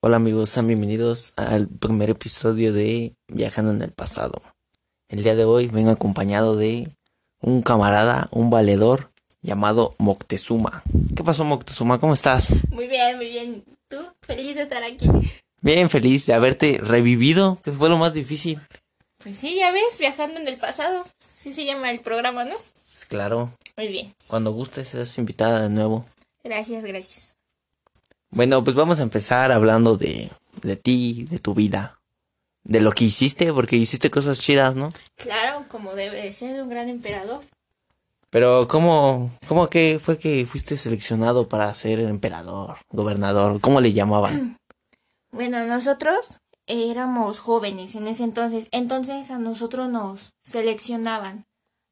Hola amigos, sean bienvenidos al primer episodio de Viajando en el pasado. El día de hoy vengo acompañado de un camarada, un valedor llamado Moctezuma. ¿Qué pasó Moctezuma? ¿Cómo estás? Muy bien, muy bien. ¿Tú? Feliz de estar aquí. Bien, feliz de haberte revivido, que fue lo más difícil. Pues sí, ya ves, viajando en el pasado. Sí se llama el programa, ¿no? Es claro, Muy bien. cuando gustes seas invitada de nuevo. Gracias, gracias. Bueno, pues vamos a empezar hablando de, de ti, de tu vida, de lo que hiciste, porque hiciste cosas chidas, ¿no? Claro, como debe de ser un gran emperador. Pero ¿cómo, cómo que fue que fuiste seleccionado para ser emperador, gobernador? ¿Cómo le llamaban? Bueno, nosotros éramos jóvenes en ese entonces. Entonces a nosotros nos seleccionaban.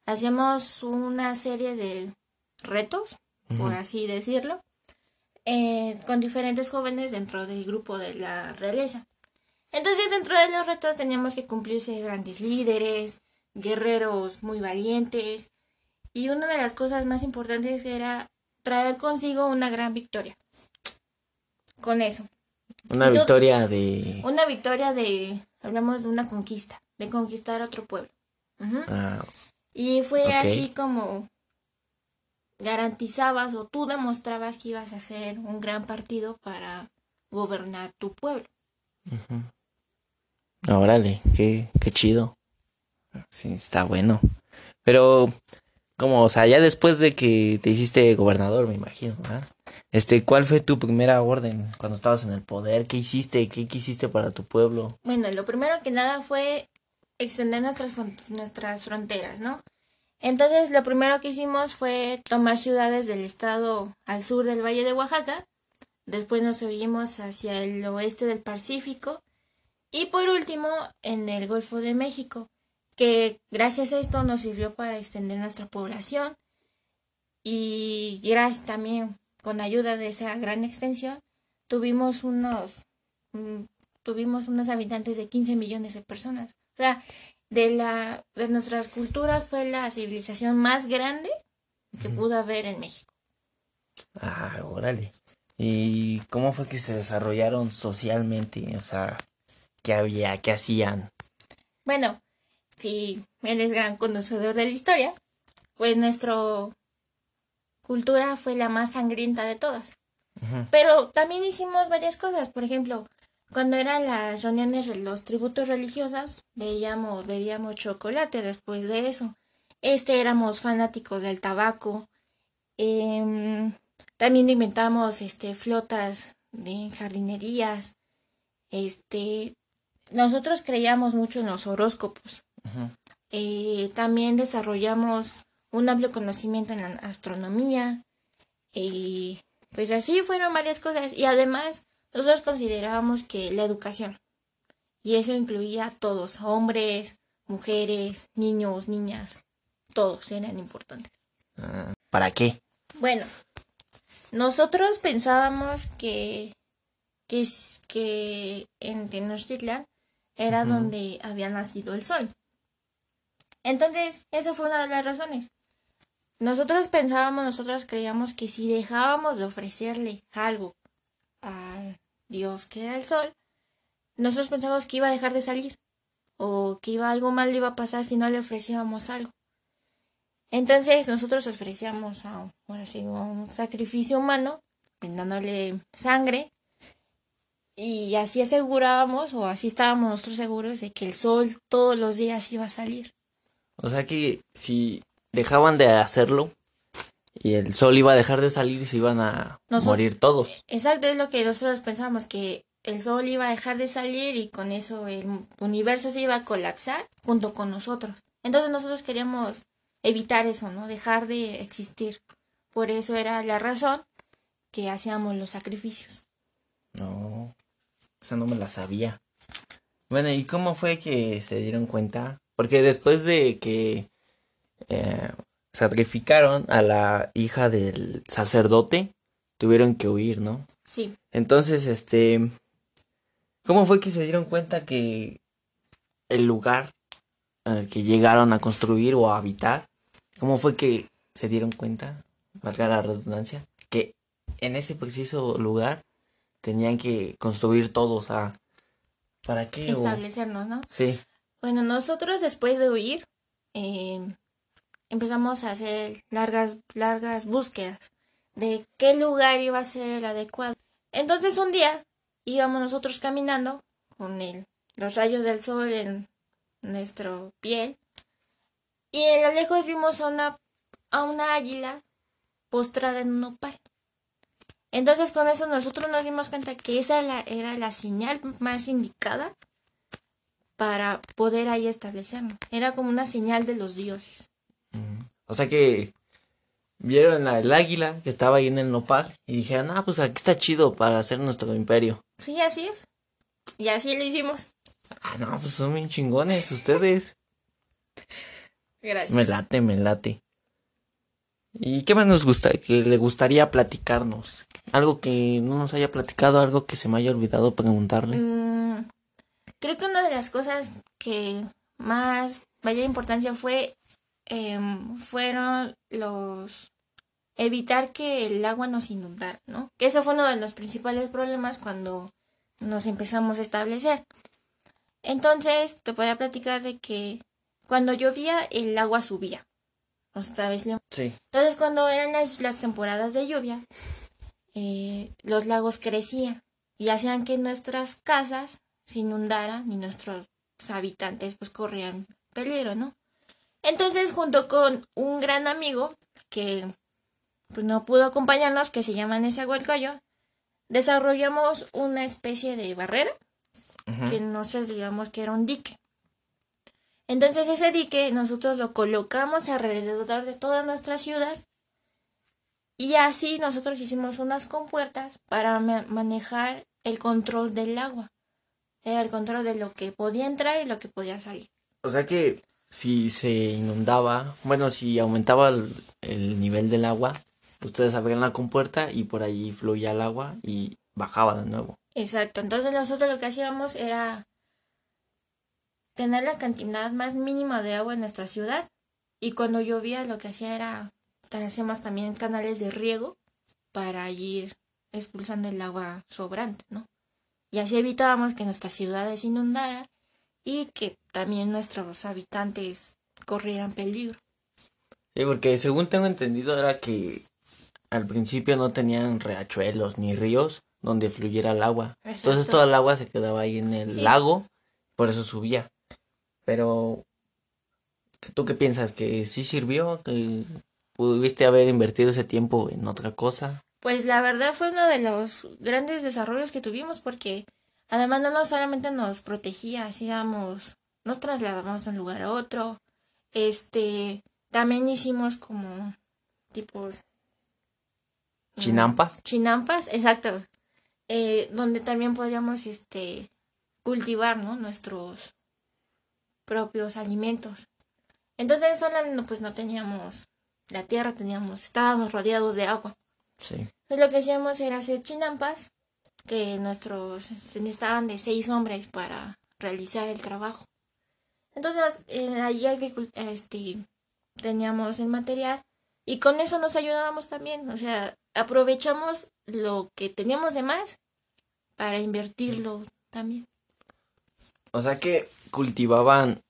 Hacíamos una serie de retos, por así decirlo, eh, con diferentes jóvenes dentro del grupo de la realeza. Entonces dentro de los retos teníamos que cumplirse grandes líderes, guerreros muy valientes y una de las cosas más importantes era traer consigo una gran victoria. Con eso. Una Yo- victoria de... Una victoria de, hablamos de una conquista, de conquistar otro pueblo. Ah, Y fue así como garantizabas o tú demostrabas que ibas a hacer un gran partido para gobernar tu pueblo. órale, qué, qué chido. Sí, está bueno. Pero, como, o sea, ya después de que te hiciste gobernador, me imagino, ¿verdad? Este, ¿cuál fue tu primera orden cuando estabas en el poder? ¿Qué hiciste? ¿Qué quisiste para tu pueblo? Bueno, lo primero que nada fue extender nuestras, nuestras fronteras, ¿no? Entonces, lo primero que hicimos fue tomar ciudades del estado al sur del Valle de Oaxaca. Después nos subimos hacia el oeste del Pacífico. Y por último, en el Golfo de México, que gracias a esto nos sirvió para extender nuestra población. Y gracias también, con ayuda de esa gran extensión, tuvimos unos mm, tuvimos unos habitantes de 15 millones de personas. O sea, de la de nuestras culturas fue la civilización más grande que pudo haber en México. Ah, órale. ¿Y cómo fue que se desarrollaron socialmente? O sea, ¿qué había? ¿Qué hacían? Bueno, si él es gran conocedor de la historia, pues nuestra cultura fue la más sangrienta de todas. Pero también hicimos varias cosas, por ejemplo, cuando eran las reuniones, los tributos religiosos, veíamos, bebíamos chocolate después de eso. Este éramos fanáticos del tabaco. Em, también inventamos este flotas de jardinerías. Este, nosotros creíamos mucho en los horóscopos. Eh, también desarrollamos un amplio conocimiento en la astronomía. Y pues así fueron varias cosas. Y además, nosotros considerábamos que la educación, y eso incluía a todos, hombres, mujeres, niños, niñas, todos eran importantes. Ah, ¿Para qué? Bueno, nosotros pensábamos que, que, que en Tenochtitlan era donde había nacido el sol. Entonces, esa fue una de las razones. Nosotros pensábamos, nosotros creíamos que si dejábamos de ofrecerle algo al Dios que era el sol, nosotros pensábamos que iba a dejar de salir o que iba algo mal iba a pasar si no le ofrecíamos algo. Entonces nosotros ofrecíamos a un sacrificio humano, brindándole sangre, y así asegurábamos, o así estábamos nosotros seguros de que el sol todos los días iba a salir. O sea que si dejaban de hacerlo y el sol iba a dejar de salir, se iban a morir todos. Exacto, es lo que nosotros pensábamos, que el sol iba a dejar de salir y con eso el universo se iba a colapsar junto con nosotros. Entonces nosotros queríamos evitar eso, ¿no? Dejar de existir. Por eso era la razón que hacíamos los sacrificios. No, esa no me la sabía. Bueno, ¿y cómo fue que se dieron cuenta? Porque después de que eh, sacrificaron a la hija del sacerdote, tuvieron que huir, ¿no? Sí. Entonces, este, ¿cómo fue que se dieron cuenta que el lugar que llegaron a construir o a habitar, cómo fue que se dieron cuenta, valga la redundancia, que en ese preciso lugar tenían que construir todo, o sea, ¿para qué? O- Establecernos, ¿no? Sí, Bueno, nosotros después de huir eh, empezamos a hacer largas, largas búsquedas de qué lugar iba a ser el adecuado. Entonces un día íbamos nosotros caminando con el, los rayos del sol en nuestra piel y a lo lejos vimos a una, a una águila postrada en un nopal. Entonces con eso nosotros nos dimos cuenta que esa la- era la señal más indicada para poder ahí establecernos. Era como una señal de los dioses. O sea que vieron al águila que estaba ahí en el nopal y dijeron, ah, pues aquí está chido para hacer nuestro imperio. Sí, así es. Y así lo hicimos. Ah, no, pues son bien chingones ustedes. Gracias. Me late, me late. ¿Y qué más nos gusta? Que le gustaría platicarnos. Algo que no nos haya platicado, algo que se me haya olvidado preguntarle. Mm, creo que una de las cosas que más mayor importancia fue em, fueron los evitar que el agua nos inundara, ¿no? Que eso fue uno de los principales problemas cuando nos empezamos a establecer. Entonces, te podía platicar de que cuando llovía el agua subía. Nos establecíamos Sí. entonces, cuando eran las, las temporadas de lluvia, eh, los lagos crecían y hacían que nuestras casas se inundaran y nuestros habitantes pues corrían peligro, ¿no? Entonces, junto con un gran amigo que pues no pudo acompañarnos, que se llama Nezahualcóyotl, desarrollamos una especie de barrera que nosotros digamos que era un dique. Entonces ese dique nosotros lo colocamos alrededor de toda nuestra ciudad y así nosotros hicimos unas compuertas para ma- manejar el control del agua. Era el control de lo que podía entrar y lo que podía salir. O sea que si se inundaba, bueno, si aumentaba el, el nivel del agua, ustedes abrían la compuerta y por ahí fluía el agua y bajaba de nuevo. Exacto. Entonces nosotros lo que hacíamos era tener la cantidad más mínima de agua en nuestra ciudad y cuando llovía lo que hacía era hacíamos también canales de riego para ir expulsando el agua sobrante, ¿no? Y así evitábamos que nuestra ciudad se inundara y que también nuestros habitantes corrieran peligro. Sí, porque según tengo entendido era que al principio no tenían riachuelos ni ríos donde fluyera el agua. Entonces toda el agua se quedaba ahí en el Sí. lago, por eso subía. Pero, ¿tú qué piensas? ¿Que sí sirvió? ¿Que pudiste haber invertido ese tiempo en otra cosa? Pues la verdad fue uno de los grandes desarrollos que tuvimos porque además no solamente nos protegía, hacíamos, nos trasladábamos de un lugar a otro, este, también hicimos como tipos mm, ¿Chinampas? chinampas, exacto, eh, donde también podíamos este cultivar, ¿no? Nuestros propios alimentos. Entonces solo pues no teníamos la tierra, teníamos, estábamos rodeados de agua. Sí. Entonces lo que hacíamos era hacer chinampas, que nuestros se necesitaban de seis hombres para realizar el trabajo. Entonces eh, ahí agricul- este, teníamos el material y con eso nos ayudábamos también. O sea, aprovechamos lo que teníamos de más para invertirlo también. O sea que cultivaban,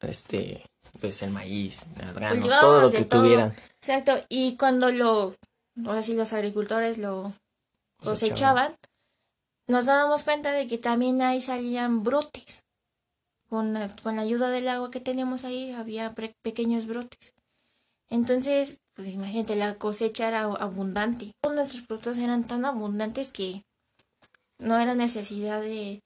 este, pues el maíz, las granos, todo lo que todo. tuvieran. Exacto, y cuando lo, ahora sí los agricultores lo cosechaban, nos dábamos cuenta de que también ahí salían brotes. Con la, con la ayuda del agua que teníamos ahí había pre- pequeños brotes. Entonces, pues imagínate, la cosecha era abundante. Todos nuestros productos eran tan abundantes que no era necesidad de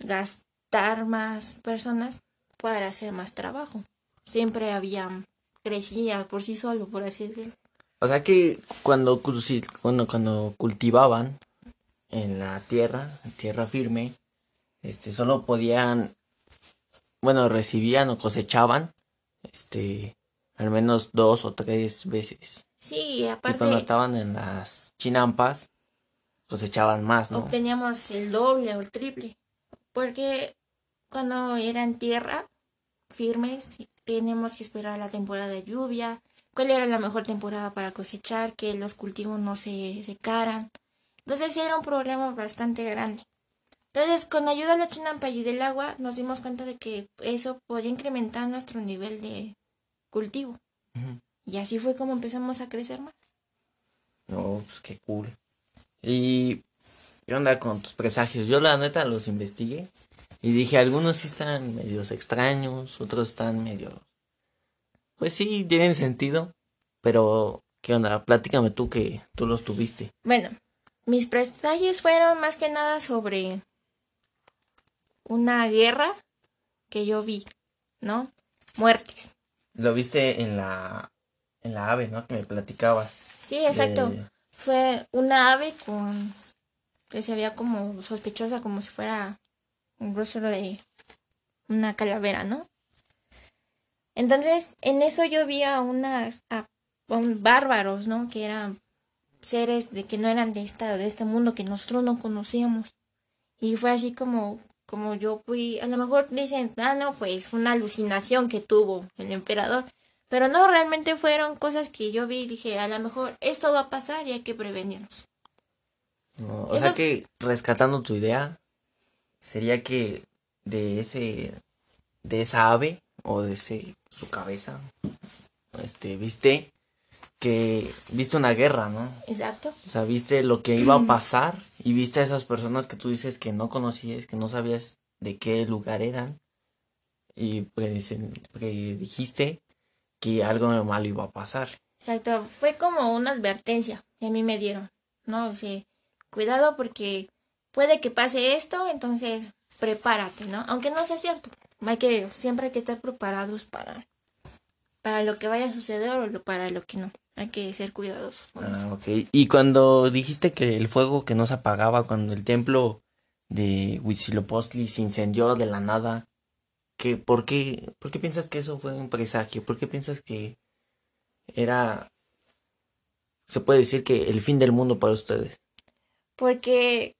gastar más personas para hacer más trabajo. Siempre había, crecía por sí solo, por así decirlo. O sea que cuando, cuando, cuando cultivaban en la tierra, en tierra firme, este, solo podían, bueno, recibían o cosechaban, este, al menos dos o tres veces. Sí, Y aparte cuando estaban en las chinampas, cosechaban más, ¿no? obteníamos el doble o el triple. Porque cuando era en tierra firme, sí, teníamos que esperar la temporada de lluvia, cuál era la mejor temporada para cosechar, que los cultivos no se secaran. Entonces sí era un problema bastante grande. Entonces, con ayuda de la chinampa y del agua, nos dimos cuenta de que eso podía incrementar nuestro nivel de cultivo. Y así fue como empezamos a crecer más. No, pues qué cool. ¿Y qué onda con tus presagios? Yo la neta los investigué y dije, algunos sí están medios extraños, otros están medio... Pues sí, tienen sentido, pero ¿qué onda? Platícame tú que tú los tuviste. Bueno, mis presagios fueron más que nada sobre una guerra que yo vi, ¿no? Muertes. Lo viste en la en la ave, ¿no? Que me platicabas. Sí, exacto. Fue una ave con que se veía como sospechosa, como si fuera un rostro de una calavera, ¿no? Entonces, en eso yo vi a unas a, bárbaros, ¿no? Que eran seres de que no eran de esta de este mundo que nosotros no conocíamos. Y fue así como como yo fui, a lo mejor dicen, ah, no, pues fue una alucinación que tuvo el emperador. Pero no, realmente fueron cosas que yo vi y dije, a lo mejor esto va a pasar y hay que prevenirnos. o sea que, rescatando tu idea, sería que de ese, de esa ave, o de ese, su cabeza, este, viste que viste una guerra, ¿no? Exacto. O sea, viste lo que iba a pasar y viste a esas personas que tú dices que no conocías, que no sabías de qué lugar eran y pues dijiste que algo malo iba a pasar. Exacto, fue como una advertencia que a mí me dieron, ¿no? O sea, cuidado porque puede que pase esto, entonces prepárate, ¿no? Aunque no sea cierto, hay que siempre hay que estar preparados para para lo que vaya a suceder o para lo que no. Hay que ser cuidadosos. ah, ok. Y cuando dijiste que el fuego que no se apagaba, cuando el templo de Huitzilopochtli se incendió de la nada, ¿qué, por, qué, ¿por qué piensas que eso fue un presagio? ¿Por qué piensas que era, se puede decir que el fin del mundo para ustedes? Porque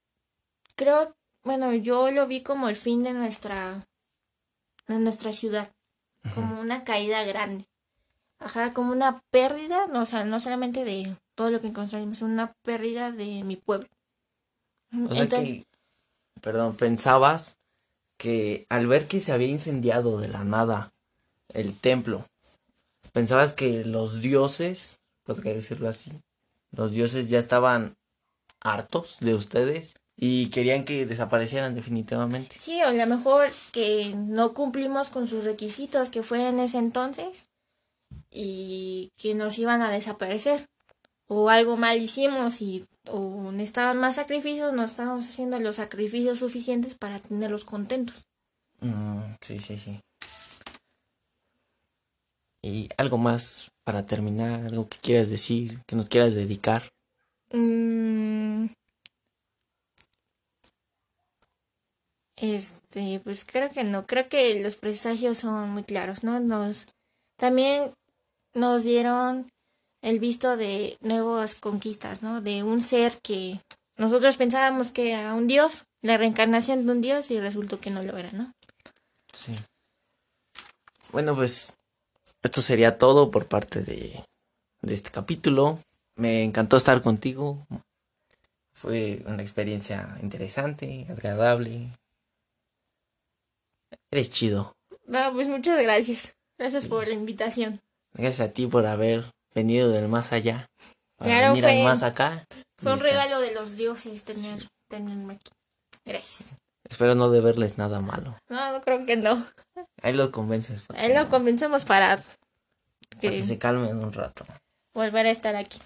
creo, bueno, yo lo vi como el fin de nuestra, de nuestra ciudad, como una caída grande ajá, como una pérdida, no, o sea, no solamente de todo lo que construimos, una pérdida de mi pueblo. O sea que, perdón, pensabas que al ver que se había incendiado de la nada el templo, pensabas que los dioses, podría decirlo así, los dioses ya estaban hartos de ustedes y querían que desaparecieran definitivamente. Sí, o a lo mejor que no cumplimos con sus requisitos que fue en ese entonces y que nos iban a desaparecer o algo mal hicimos y o necesitaban más sacrificios, no estábamos haciendo los sacrificios suficientes para tenerlos contentos. Mm, sí, sí, sí. ¿Y algo más para terminar? ¿Algo que quieras decir? ¿Que nos quieras dedicar? Mm. este, pues creo que no. Creo que los presagios son muy claros, ¿no? Nos. También nos dieron el visto de nuevas conquistas, ¿no? De un ser que nosotros pensábamos que era un dios, la reencarnación de un dios y resultó que no lo era, ¿no? Sí. Bueno, pues esto sería todo por parte de, de este capítulo. Me encantó estar contigo. Fue una experiencia interesante, agradable. Eres chido. No, pues muchas gracias. Gracias por la invitación. Gracias a ti por haber venido del más allá. Para venir al más acá. Fue un regalo de los dioses tener, tenerme aquí. Gracias. Espero no deberles nada malo. No, no creo que no. Ahí los convences. Ahí los convencemos para que, para que se calmen un rato. Volver a estar aquí.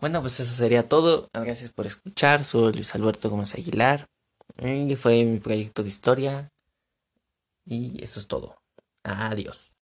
Bueno, pues eso sería todo. Gracias por escuchar. Soy Luis Alberto Gómez Aguilar. Y fue mi proyecto de historia. Y eso es todo. Adiós.